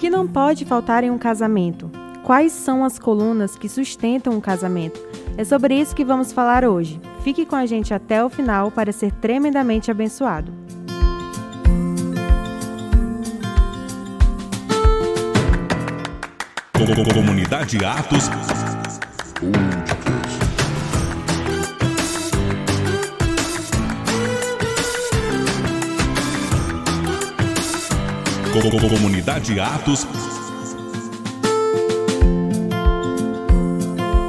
que não pode faltar em um casamento? Quais são as colunas que sustentam um casamento? É sobre isso que vamos falar hoje. Fique com a gente até o final para ser tremendamente abençoado. Comunidade Atos. Comunidade Atos.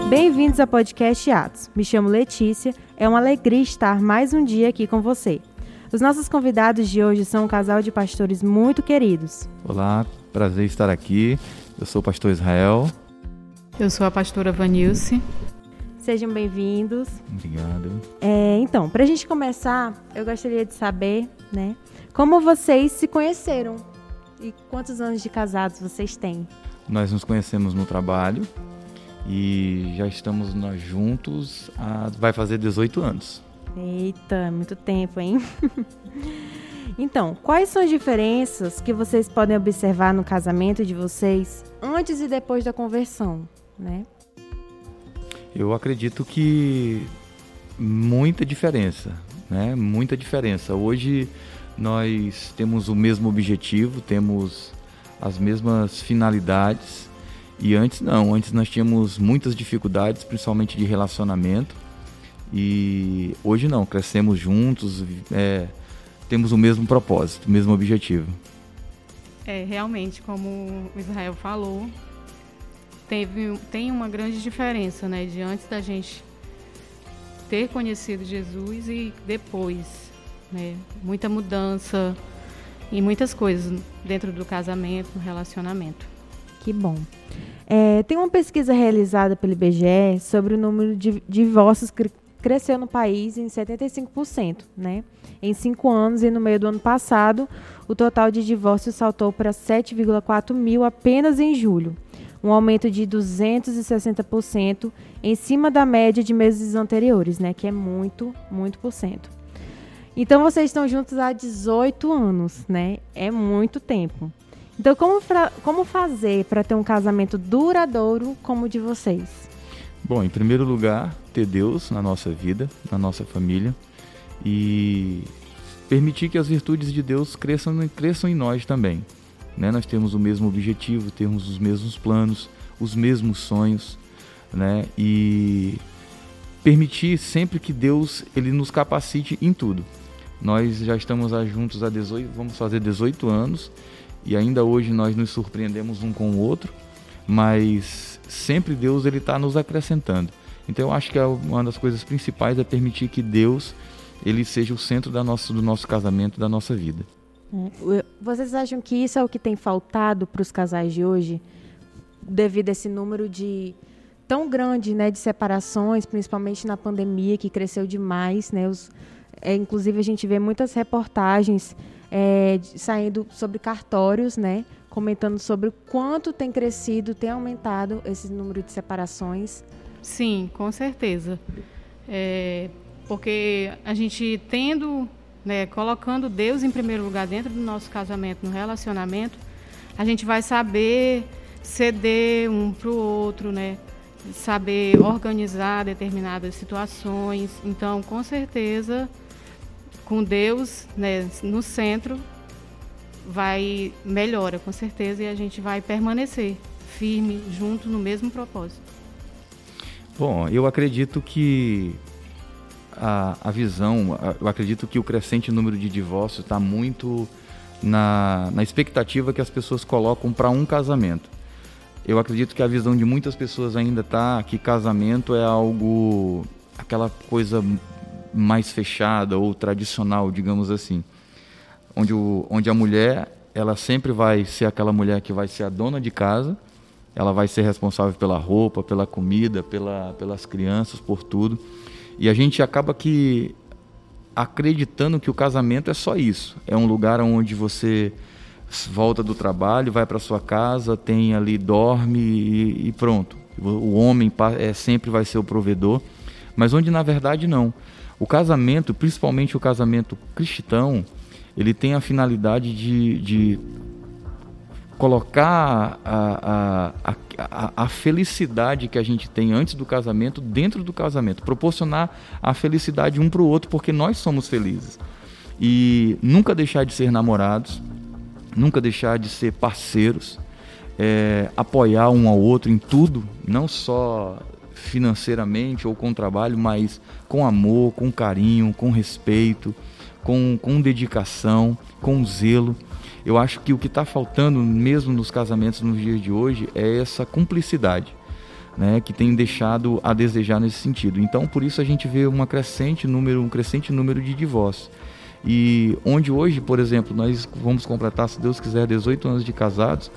Bem-vindos ao podcast Atos. Me chamo Letícia. É uma alegria estar mais um dia aqui com você. Os nossos convidados de hoje são um casal de pastores muito queridos. Olá, prazer estar aqui. Eu sou o pastor Israel. Eu sou a pastora Vanilce. Sejam bem-vindos. Obrigado. É, então, para a gente começar, eu gostaria de saber, né, como vocês se conheceram e quantos anos de casados vocês têm? Nós nos conhecemos no trabalho e já estamos nós juntos há, vai fazer 18 anos. Eita, muito tempo, hein? então, quais são as diferenças que vocês podem observar no casamento de vocês antes e depois da conversão, né? Eu acredito que muita diferença, né? Muita diferença. Hoje nós temos o mesmo objetivo, temos as mesmas finalidades. E antes não, antes nós tínhamos muitas dificuldades, principalmente de relacionamento. E hoje não, crescemos juntos, é, temos o mesmo propósito, o mesmo objetivo. É, realmente, como o Israel falou, teve, tem uma grande diferença, né, de antes da gente ter conhecido Jesus e depois né? Muita mudança e muitas coisas dentro do casamento, no relacionamento. Que bom. É, tem uma pesquisa realizada pelo IBGE sobre o número de divórcios que cresceu no país em 75%, né? Em cinco anos e no meio do ano passado, o total de divórcios saltou para 7,4 mil apenas em julho, um aumento de 260% em cima da média de meses anteriores, né? Que é muito, muito por cento. Então vocês estão juntos há 18 anos, né? É muito tempo. Então como, como fazer para ter um casamento duradouro como o de vocês? Bom, em primeiro lugar, ter Deus na nossa vida, na nossa família e permitir que as virtudes de Deus cresçam, cresçam em nós também. Né? Nós temos o mesmo objetivo, temos os mesmos planos, os mesmos sonhos, né? E permitir sempre que Deus ele nos capacite em tudo. Nós já estamos juntos há 18, vamos fazer 18 anos e ainda hoje nós nos surpreendemos um com o outro, mas sempre Deus ele está nos acrescentando. Então eu acho que é uma das coisas principais é permitir que Deus ele seja o centro da nossa, do nosso casamento, da nossa vida. É. Vocês acham que isso é o que tem faltado para os casais de hoje, devido a esse número de tão grande, né, de separações, principalmente na pandemia que cresceu demais, né? Os, é, inclusive, a gente vê muitas reportagens é, saindo sobre cartórios, né? Comentando sobre o quanto tem crescido, tem aumentado esse número de separações. Sim, com certeza. É, porque a gente tendo, né, colocando Deus em primeiro lugar dentro do nosso casamento, no relacionamento, a gente vai saber ceder um para o outro, né? Saber organizar determinadas situações. Então, com certeza, com Deus né, no centro, vai melhora com certeza e a gente vai permanecer firme junto no mesmo propósito. Bom, eu acredito que a, a visão, eu acredito que o crescente número de divórcios está muito na, na expectativa que as pessoas colocam para um casamento. Eu acredito que a visão de muitas pessoas ainda está que casamento é algo, aquela coisa mais fechada ou tradicional, digamos assim, onde, o, onde a mulher ela sempre vai ser aquela mulher que vai ser a dona de casa, ela vai ser responsável pela roupa, pela comida, pela, pelas crianças, por tudo. E a gente acaba que acreditando que o casamento é só isso, é um lugar onde você volta do trabalho, vai para sua casa, tem ali dorme e, e pronto. O homem é, sempre vai ser o provedor, mas onde na verdade não. O casamento, principalmente o casamento cristão, ele tem a finalidade de, de colocar a, a, a, a, felicidade que a gente tem antes do casamento dentro do casamento, proporcionar a felicidade um para o outro, porque nós somos felizes. E nunca deixar de ser namorados, nunca deixar de ser parceiros, é, apoiar um ao outro em tudo, não só financeiramente ou com trabalho, mas com amor, com carinho, com respeito, com, com dedicação, com zelo. Eu acho que o que está faltando mesmo nos casamentos nos dias de hoje é essa cumplicidade. Né, que tem deixado a desejar nesse sentido. Então, por isso a gente vê uma crescente número, um crescente número de divórcios. E onde hoje, por exemplo, nós vamos completar, se Deus quiser, 18 anos de casados,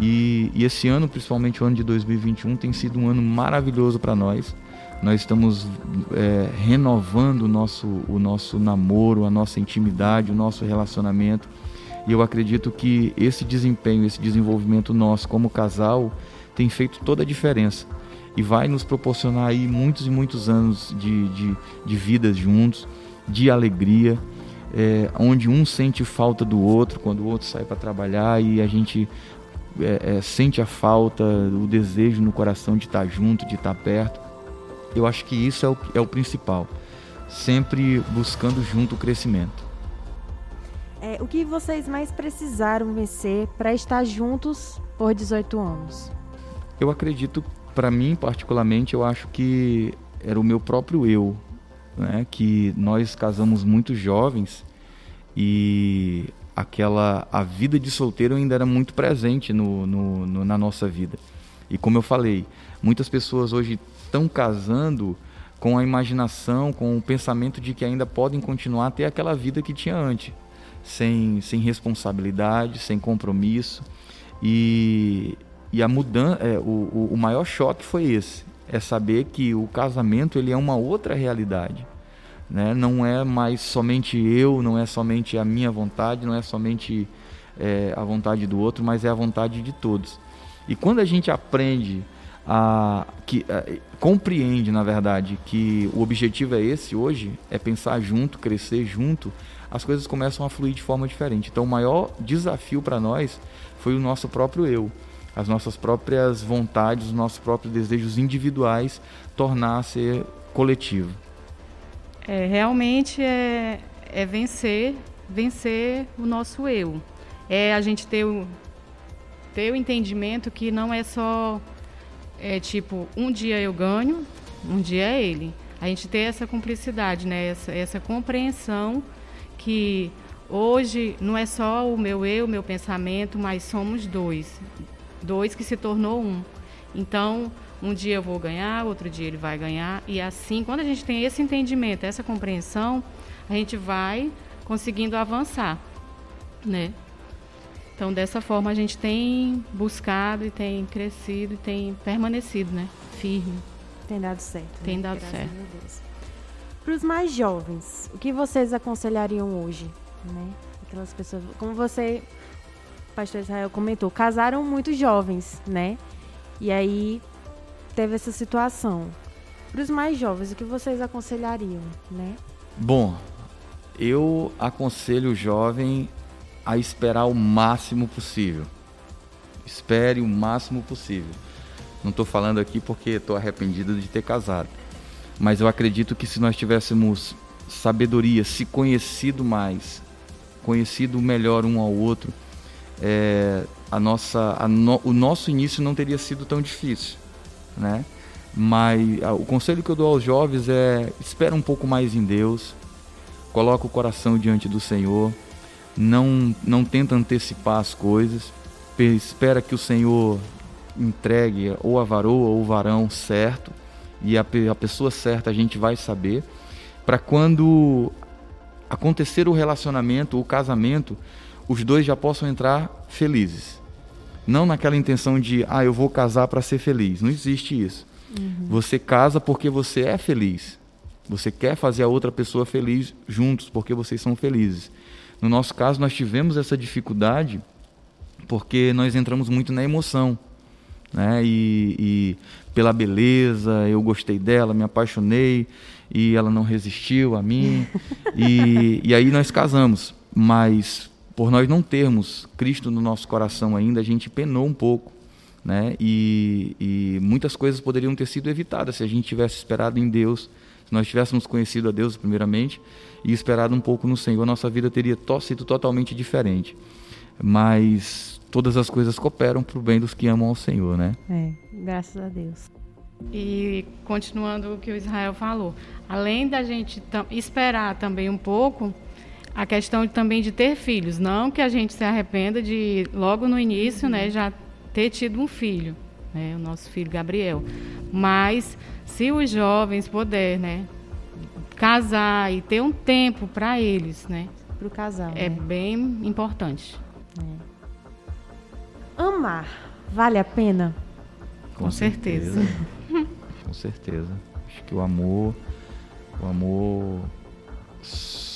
e, e esse ano, principalmente o ano de 2021, tem sido um ano maravilhoso para nós. Nós estamos é, renovando o nosso, o nosso namoro, a nossa intimidade, o nosso relacionamento. E eu acredito que esse desempenho, esse desenvolvimento nosso como casal tem feito toda a diferença e vai nos proporcionar aí muitos e muitos anos de, de, de vidas juntos, de alegria, é, onde um sente falta do outro quando o outro sai para trabalhar e a gente é, é, sente a falta, o desejo no coração de estar junto, de estar perto. Eu acho que isso é o, é o principal. Sempre buscando junto o crescimento. É, o que vocês mais precisaram vencer para estar juntos por 18 anos? Eu acredito, para mim particularmente, eu acho que era o meu próprio eu, né? Que nós casamos muito jovens e aquela a vida de solteiro ainda era muito presente no, no, no na nossa vida. E como eu falei, muitas pessoas hoje estão casando com a imaginação, com o pensamento de que ainda podem continuar a ter aquela vida que tinha antes sem, sem responsabilidade, sem compromisso. E, e a mudança, é, o, o maior choque foi esse, é saber que o casamento ele é uma outra realidade. Né? Não é mais somente eu, não é somente a minha vontade, não é somente é, a vontade do outro, mas é a vontade de todos. E quando a gente aprende a, que a, compreende, na verdade, que o objetivo é esse hoje, é pensar junto, crescer junto, as coisas começam a fluir de forma diferente. Então, o maior desafio para nós foi o nosso próprio eu, as nossas próprias vontades, os nossos próprios desejos individuais tornar-se coletivo. É, realmente é, é vencer, vencer o nosso eu. É a gente ter o, ter o entendimento que não é só é tipo um dia eu ganho, um dia é ele. A gente ter essa cumplicidade, né? essa, essa compreensão que hoje não é só o meu eu, o meu pensamento, mas somos dois. Dois que se tornou um. Então, um dia eu vou ganhar, outro dia ele vai ganhar. E assim, quando a gente tem esse entendimento, essa compreensão, a gente vai conseguindo avançar, né? Então, dessa forma, a gente tem buscado e tem crescido e tem permanecido, né? Firme. Tem dado certo. Tem né? dado Graças certo. Para os mais jovens, o que vocês aconselhariam hoje? Né? Aquelas pessoas, como você, pastor Israel comentou, casaram muito jovens, né? E aí teve essa situação. Para os mais jovens, o que vocês aconselhariam, né? Bom, eu aconselho o jovem a esperar o máximo possível. Espere o máximo possível. Não estou falando aqui porque estou arrependido de ter casado mas eu acredito que se nós tivéssemos sabedoria, se conhecido mais, conhecido melhor um ao outro, é, a nossa, a no, o nosso início não teria sido tão difícil, né? Mas a, o conselho que eu dou aos jovens é espera um pouco mais em Deus, coloca o coração diante do Senhor, não não tenta antecipar as coisas, espera que o Senhor entregue ou a varoa ou o varão certo e a, a pessoa certa a gente vai saber, para quando acontecer o relacionamento, o casamento, os dois já possam entrar felizes. Não naquela intenção de, ah, eu vou casar para ser feliz. Não existe isso. Uhum. Você casa porque você é feliz. Você quer fazer a outra pessoa feliz juntos, porque vocês são felizes. No nosso caso, nós tivemos essa dificuldade porque nós entramos muito na emoção. Né? E, e pela beleza, eu gostei dela, me apaixonei e ela não resistiu a mim. e, e aí nós casamos. Mas por nós não termos Cristo no nosso coração ainda, a gente penou um pouco. Né? E, e muitas coisas poderiam ter sido evitadas se a gente tivesse esperado em Deus, se nós tivéssemos conhecido a Deus primeiramente e esperado um pouco no Senhor, nossa vida teria to sido totalmente diferente. Mas todas as coisas cooperam para o bem dos que amam ao Senhor, né? É, graças a Deus. E continuando o que o Israel falou, além da gente esperar também um pouco, a questão também de ter filhos, não que a gente se arrependa de logo no início, né, já ter tido um filho, né, o nosso filho Gabriel. Mas se os jovens puder, né, casar e ter um tempo para eles, né, para o casal, é né? bem importante. É. Amar vale a pena? Com, Com certeza. certeza. Com certeza. Acho que o amor, o amor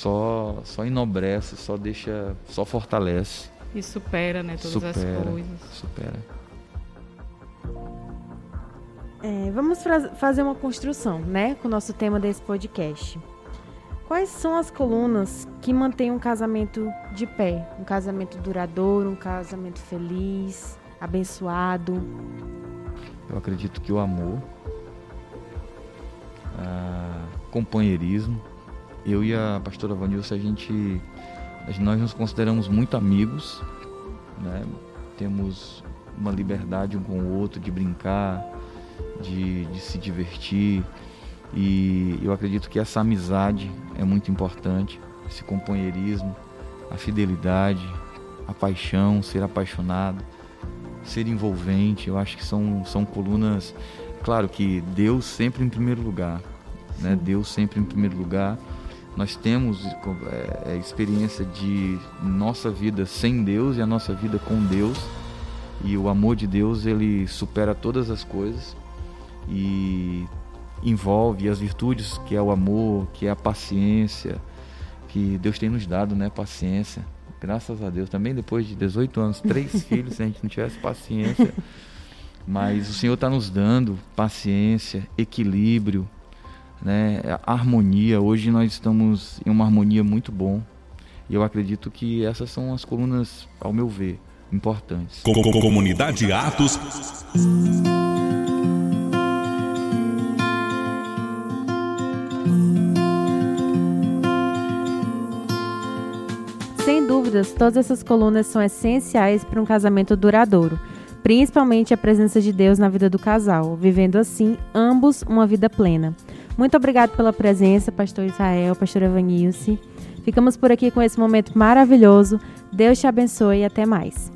só só enobrece, só deixa, só fortalece. E supera, né, todas supera, as coisas. Supera. É, vamos fazer uma construção, né, com o nosso tema desse podcast. Quais são as colunas que mantêm um casamento de pé? Um casamento duradouro, um casamento feliz, abençoado? Eu acredito que o amor, companheirismo, eu e a pastora Vanilson, a gente, nós nos consideramos muito amigos, né? temos uma liberdade um com o outro de brincar, de, de se divertir. E eu acredito que essa amizade é muito importante, esse companheirismo, a fidelidade, a paixão, ser apaixonado, ser envolvente. Eu acho que são, são colunas. Claro que Deus sempre em primeiro lugar, né? Deus sempre em primeiro lugar. Nós temos é, é, experiência de nossa vida sem Deus e a nossa vida com Deus. E o amor de Deus ele supera todas as coisas e envolve as virtudes que é o amor, que é a paciência, que Deus tem nos dado, né? Paciência. Graças a Deus. Também depois de 18 anos, três filhos, se a gente não tivesse paciência. Mas o Senhor está nos dando paciência, equilíbrio, né? harmonia. Hoje nós estamos em uma harmonia muito bom. E eu acredito que essas são as colunas, ao meu ver, importantes. Comunidade Atos. Sem dúvidas, todas essas colunas são essenciais para um casamento duradouro, principalmente a presença de Deus na vida do casal, vivendo assim ambos uma vida plena. Muito obrigado pela presença, pastor Israel, pastora Evanilce. Ficamos por aqui com esse momento maravilhoso. Deus te abençoe e até mais.